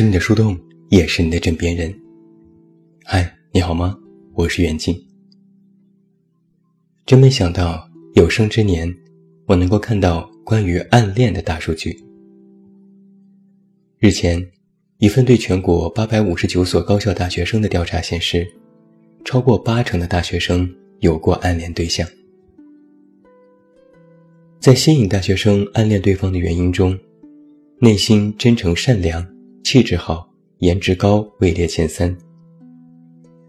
是你的树洞，也是你的枕边人。嗨，你好吗？我是袁静。真没想到，有生之年，我能够看到关于暗恋的大数据。日前，一份对全国八百五十九所高校大学生的调查显示，超过八成的大学生有过暗恋对象。在吸引大学生暗恋对方的原因中，内心真诚善良。气质好，颜值高位列前三。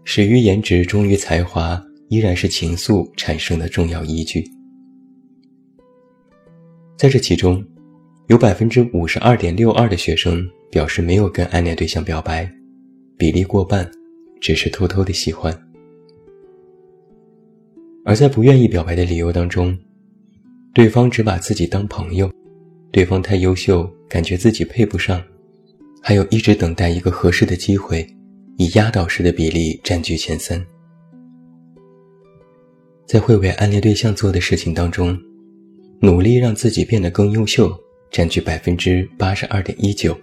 始于颜值，忠于才华，依然是情愫产生的重要依据。在这其中，有百分之五十二点六二的学生表示没有跟暗恋对象表白，比例过半只是偷偷的喜欢。而在不愿意表白的理由当中，对方只把自己当朋友，对方太优秀，感觉自己配不上。还有一直等待一个合适的机会，以压倒式的比例占据前三。在会为暗恋对象做的事情当中，努力让自己变得更优秀，占据百分之八十二点一九。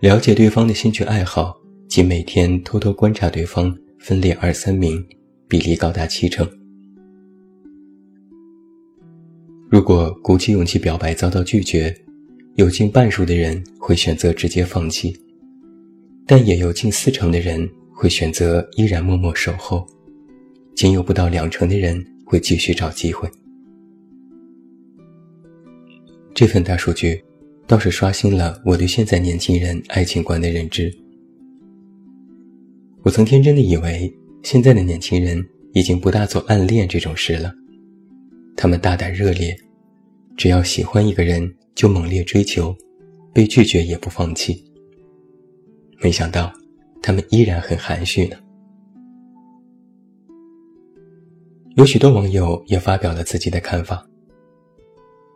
了解对方的兴趣爱好及每天偷偷观察对方，分列二三名，比例高达七成。如果鼓起勇气表白遭到拒绝，有近半数的人会选择直接放弃，但也有近四成的人会选择依然默默守候，仅有不到两成的人会继续找机会。这份大数据倒是刷新了我对现在年轻人爱情观的认知。我曾天真的以为现在的年轻人已经不大做暗恋这种事了，他们大胆热烈，只要喜欢一个人。就猛烈追求，被拒绝也不放弃。没想到，他们依然很含蓄呢。有许多网友也发表了自己的看法。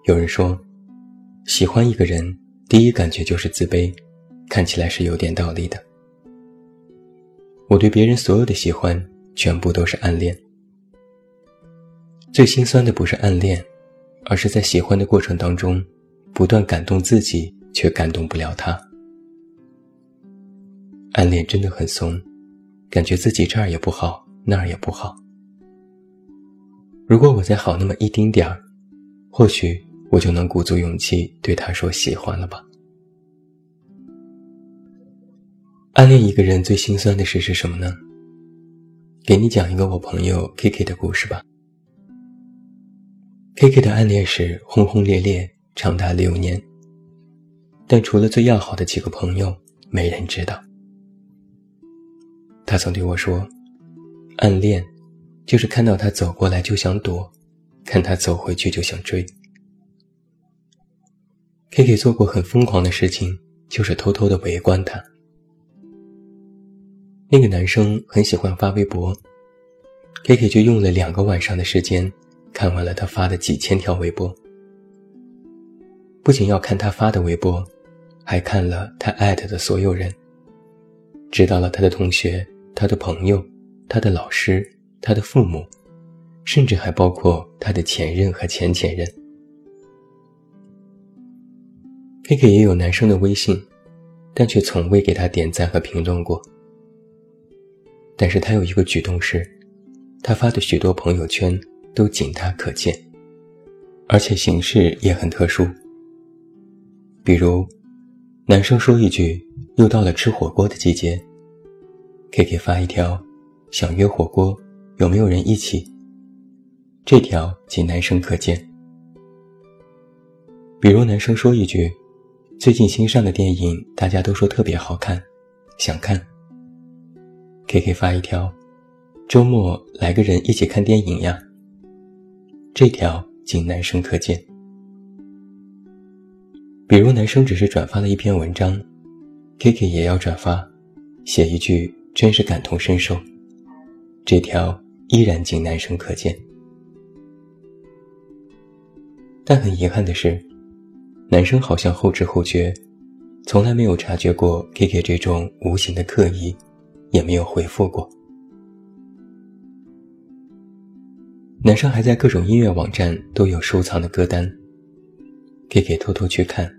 有人说，喜欢一个人，第一感觉就是自卑，看起来是有点道理的。我对别人所有的喜欢，全部都是暗恋。最心酸的不是暗恋，而是在喜欢的过程当中。不断感动自己，却感动不了他。暗恋真的很怂，感觉自己这儿也不好，那儿也不好。如果我再好那么一丁点儿，或许我就能鼓足勇气对他说喜欢了吧。暗恋一个人最心酸的事是什么呢？给你讲一个我朋友 K K 的故事吧。K K 的暗恋史轰轰烈烈。长达六年，但除了最要好的几个朋友，没人知道。他曾对我说：“暗恋，就是看到他走过来就想躲，看他走回去就想追。”K K 做过很疯狂的事情，就是偷偷的围观他。那个男生很喜欢发微博，K K 就用了两个晚上的时间，看完了他发的几千条微博。不仅要看他发的微博，还看了他艾特的所有人，知道了他的同学、他的朋友、他的老师、他的父母，甚至还包括他的前任和前前任。K K 也有男生的微信，但却从未给他点赞和评论过。但是他有一个举动是，他发的许多朋友圈都仅他可见，而且形式也很特殊。比如，男生说一句“又到了吃火锅的季节 ”，K K 发一条“想约火锅，有没有人一起？”这条仅男生可见。比如，男生说一句“最近新上的电影大家都说特别好看，想看 ”，K K 发一条“周末来个人一起看电影呀”，这条仅男生可见。比如男生只是转发了一篇文章，K K 也要转发，写一句“真是感同身受”，这条依然仅男生可见。但很遗憾的是，男生好像后知后觉，从来没有察觉过 K K 这种无形的刻意，也没有回复过。男生还在各种音乐网站都有收藏的歌单，K K 偷偷去看，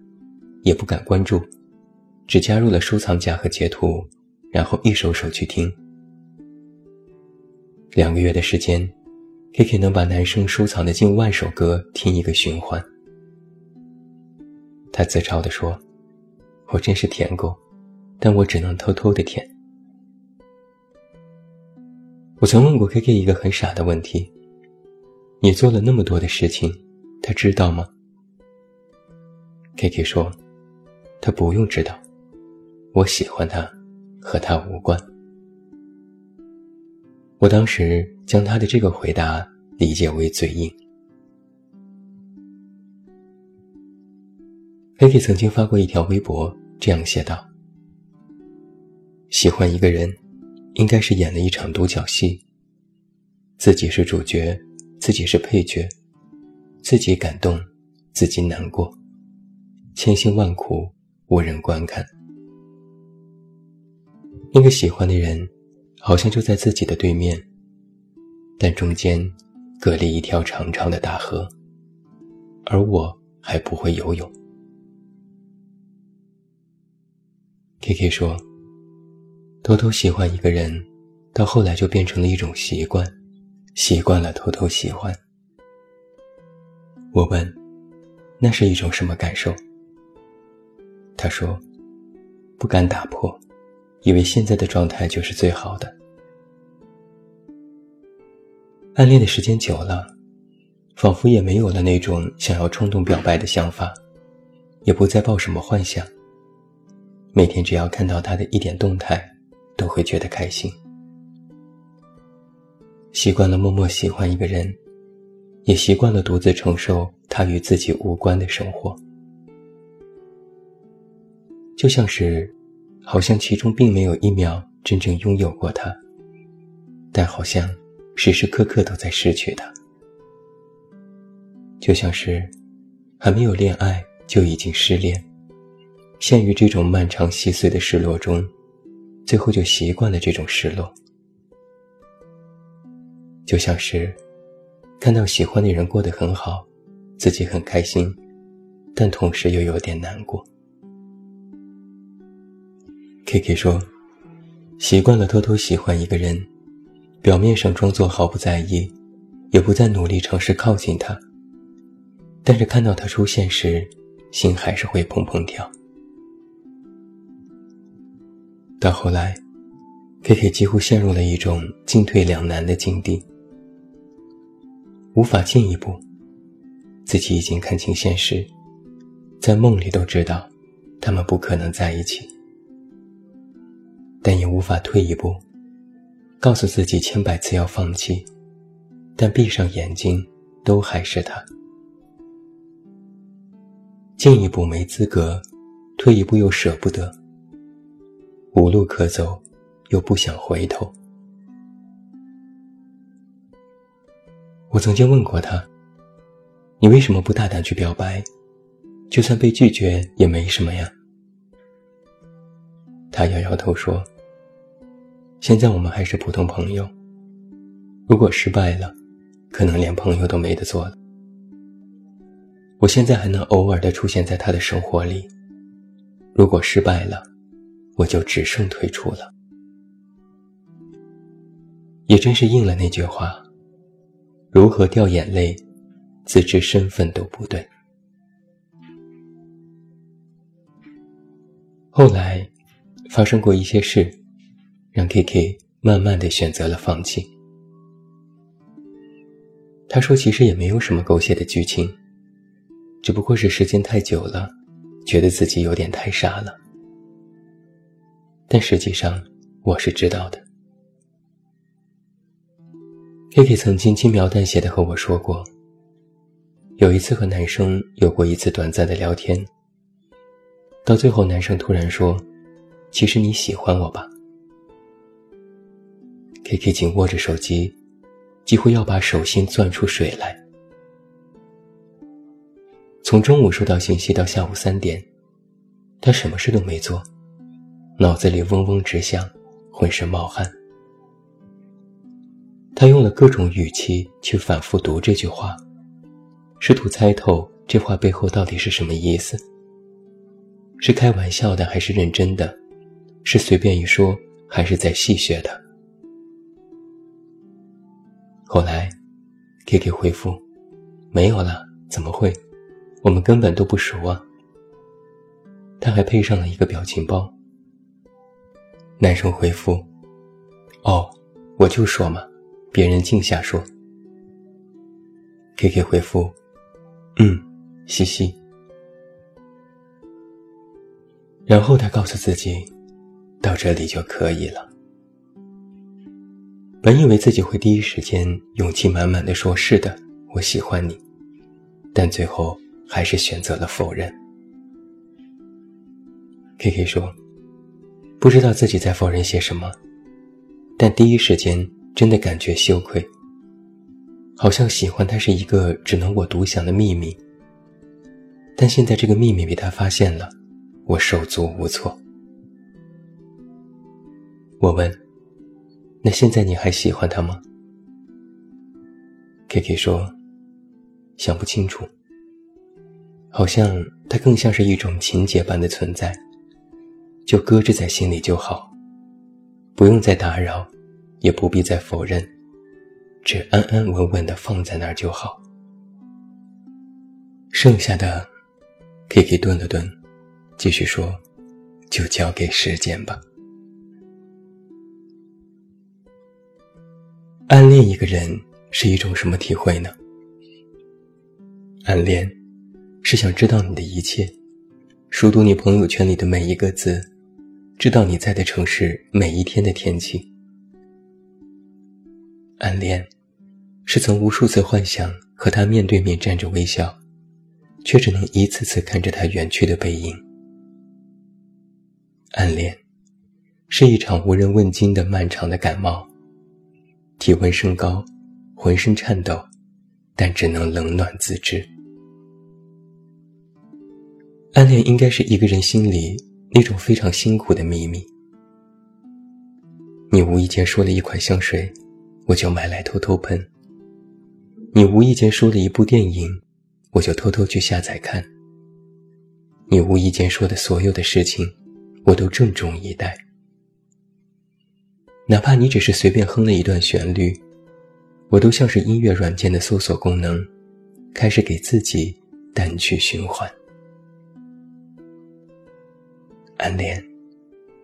也不敢关注，只加入了收藏夹和截图，然后一首首去听。两个月的时间，K K 能把男生收藏的近万首歌听一个循环。他自嘲地说：“我真是舔狗，但我只能偷偷的舔。”我曾问过 K K 一个很傻的问题。你做了那么多的事情，他知道吗？K K 说：“他不用知道，我喜欢他，和他无关。”我当时将他的这个回答理解为嘴硬。K K 曾经发过一条微博，这样写道：“喜欢一个人，应该是演了一场独角戏，自己是主角。”自己是配角，自己感动，自己难过，千辛万苦无人观看。那个喜欢的人，好像就在自己的对面，但中间隔了一条长长的大河，而我还不会游泳。K K 说：“偷偷喜欢一个人，到后来就变成了一种习惯。”习惯了偷偷喜欢，我问：“那是一种什么感受？”他说：“不敢打破，以为现在的状态就是最好的。暗恋的时间久了，仿佛也没有了那种想要冲动表白的想法，也不再抱什么幻想。每天只要看到他的一点动态，都会觉得开心。”习惯了默默喜欢一个人，也习惯了独自承受他与自己无关的生活，就像是，好像其中并没有一秒真正拥有过他，但好像时时刻刻都在失去他，就像是，还没有恋爱就已经失恋，陷于这种漫长细碎的失落中，最后就习惯了这种失落。就像是看到喜欢的人过得很好，自己很开心，但同时又有点难过。K K 说，习惯了偷偷喜欢一个人，表面上装作毫不在意，也不再努力尝试靠近他，但是看到他出现时，心还是会砰砰跳。到后来，K K 几乎陷入了一种进退两难的境地。无法进一步，自己已经看清现实，在梦里都知道，他们不可能在一起，但也无法退一步，告诉自己千百次要放弃，但闭上眼睛都还是他。进一步没资格，退一步又舍不得，无路可走，又不想回头。我曾经问过他：“你为什么不大胆去表白？就算被拒绝也没什么呀。”他摇摇头说：“现在我们还是普通朋友。如果失败了，可能连朋友都没得做了。我现在还能偶尔的出现在他的生活里。如果失败了，我就只剩退出了。”也真是应了那句话。如何掉眼泪，自知身份都不对。后来发生过一些事，让 K K 慢慢的选择了放弃。他说：“其实也没有什么狗血的剧情，只不过是时间太久了，觉得自己有点太傻了。但实际上，我是知道的。” K K 曾经轻描淡写的和我说过，有一次和男生有过一次短暂的聊天，到最后男生突然说：“其实你喜欢我吧？”K K 紧握着手机，几乎要把手心攥出水来。从中午收到信息到下午三点，他什么事都没做，脑子里嗡嗡直响，浑身冒汗。他用了各种语气去反复读这句话，试图猜透这话背后到底是什么意思。是开玩笑的还是认真的？是随便一说还是在戏谑的？后来，K K 回复：“没有了，怎么会？我们根本都不熟啊。”他还配上了一个表情包。男生回复：“哦，我就说嘛，别人净瞎说。”K K 回复：“嗯，嘻嘻。”然后他告诉自己，到这里就可以了。本以为自己会第一时间勇气满满的说“是的，我喜欢你”，但最后还是选择了否认。K K 说：“不知道自己在否认些什么，但第一时间真的感觉羞愧，好像喜欢他是一个只能我独享的秘密。但现在这个秘密被他发现了。”我手足无措。我问：“那现在你还喜欢他吗？”K K 说：“想不清楚。好像他更像是一种情节般的存在，就搁置在心里就好，不用再打扰，也不必再否认，只安安稳稳的放在那儿就好。剩下的，K K 顿了顿。”继续说，就交给时间吧。暗恋一个人是一种什么体会呢？暗恋是想知道你的一切，熟读你朋友圈里的每一个字，知道你在的城市每一天的天气。暗恋是曾无数次幻想和他面对面站着微笑，却只能一次次看着他远去的背影。暗恋，是一场无人问津的漫长的感冒。体温升高，浑身颤抖，但只能冷暖自知。暗恋应该是一个人心里那种非常辛苦的秘密。你无意间说了一款香水，我就买来偷偷喷。你无意间说了一部电影，我就偷偷去下载看。你无意间说的所有的事情。我都郑重以待，哪怕你只是随便哼了一段旋律，我都像是音乐软件的搜索功能，开始给自己单曲循环。暗恋，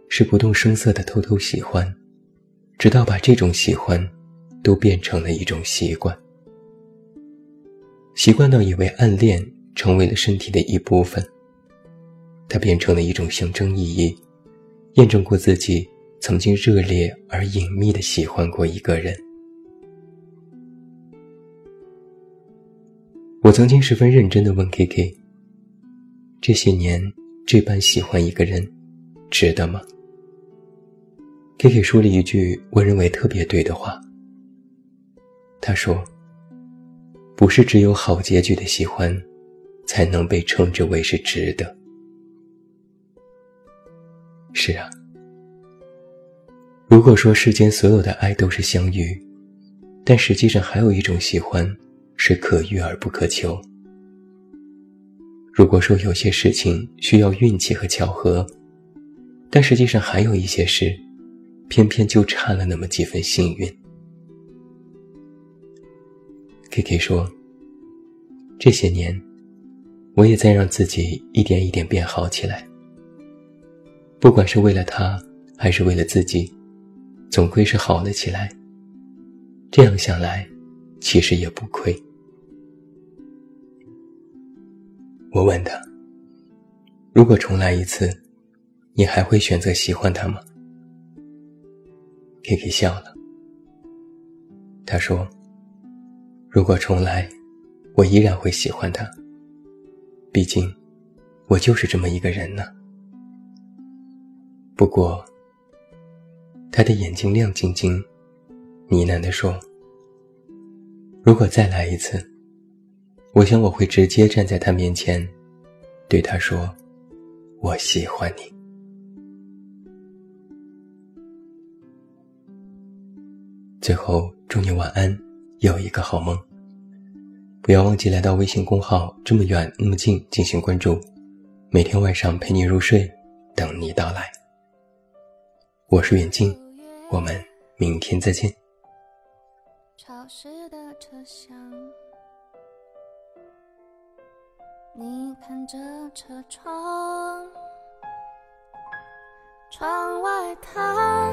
是不动声色的偷偷喜欢，直到把这种喜欢，都变成了一种习惯，习惯到以为暗恋成为了身体的一部分。它变成了一种象征意义，验证过自己曾经热烈而隐秘的喜欢过一个人。我曾经十分认真的问 K K：“ 这些年这般喜欢一个人，值得吗？”K K 说了一句我认为特别对的话。他说：“不是只有好结局的喜欢，才能被称之为是值得。”是啊，如果说世间所有的爱都是相遇，但实际上还有一种喜欢是可遇而不可求。如果说有些事情需要运气和巧合，但实际上还有一些事，偏偏就差了那么几分幸运。K K 说：“这些年，我也在让自己一点一点变好起来。”不管是为了他，还是为了自己，总归是好了起来。这样想来，其实也不亏。我问他：“如果重来一次，你还会选择喜欢他吗？”K K 笑了。他说：“如果重来，我依然会喜欢他。毕竟，我就是这么一个人呢。”不过，他的眼睛亮晶晶，呢喃地说：“如果再来一次，我想我会直接站在他面前，对他说：‘我喜欢你。’”最后祝你晚安，有一个好梦。不要忘记来到微信公号“这么远那么近”进行关注，每天晚上陪你入睡，等你到来。我是远近，我们明天再见。潮湿的车厢，你看着车窗，窗外它。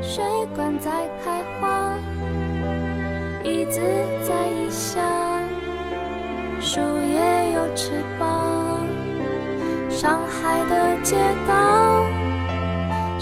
水管在开花，椅子在异乡，树叶有翅膀。上海的街道，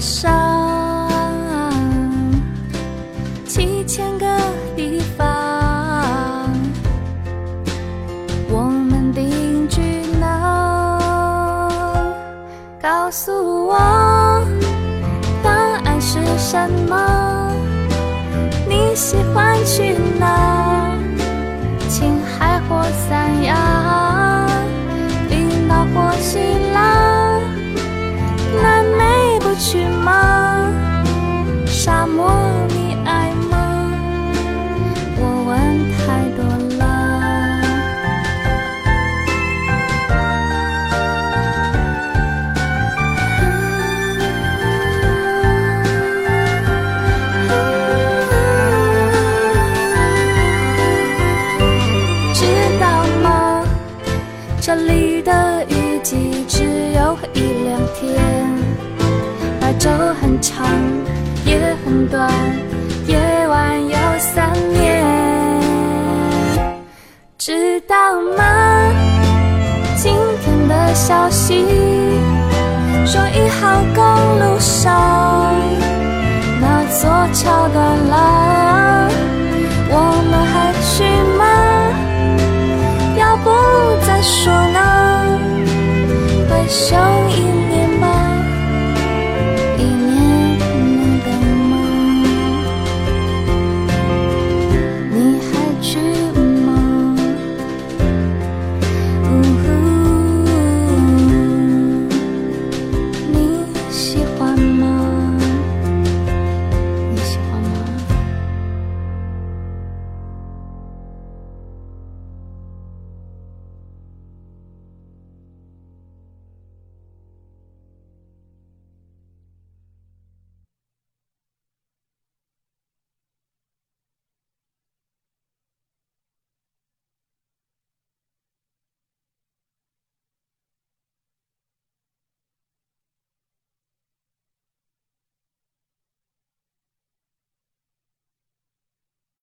上七千个地方，我们定居哪？告诉我，答案是什么？你喜欢去哪？笑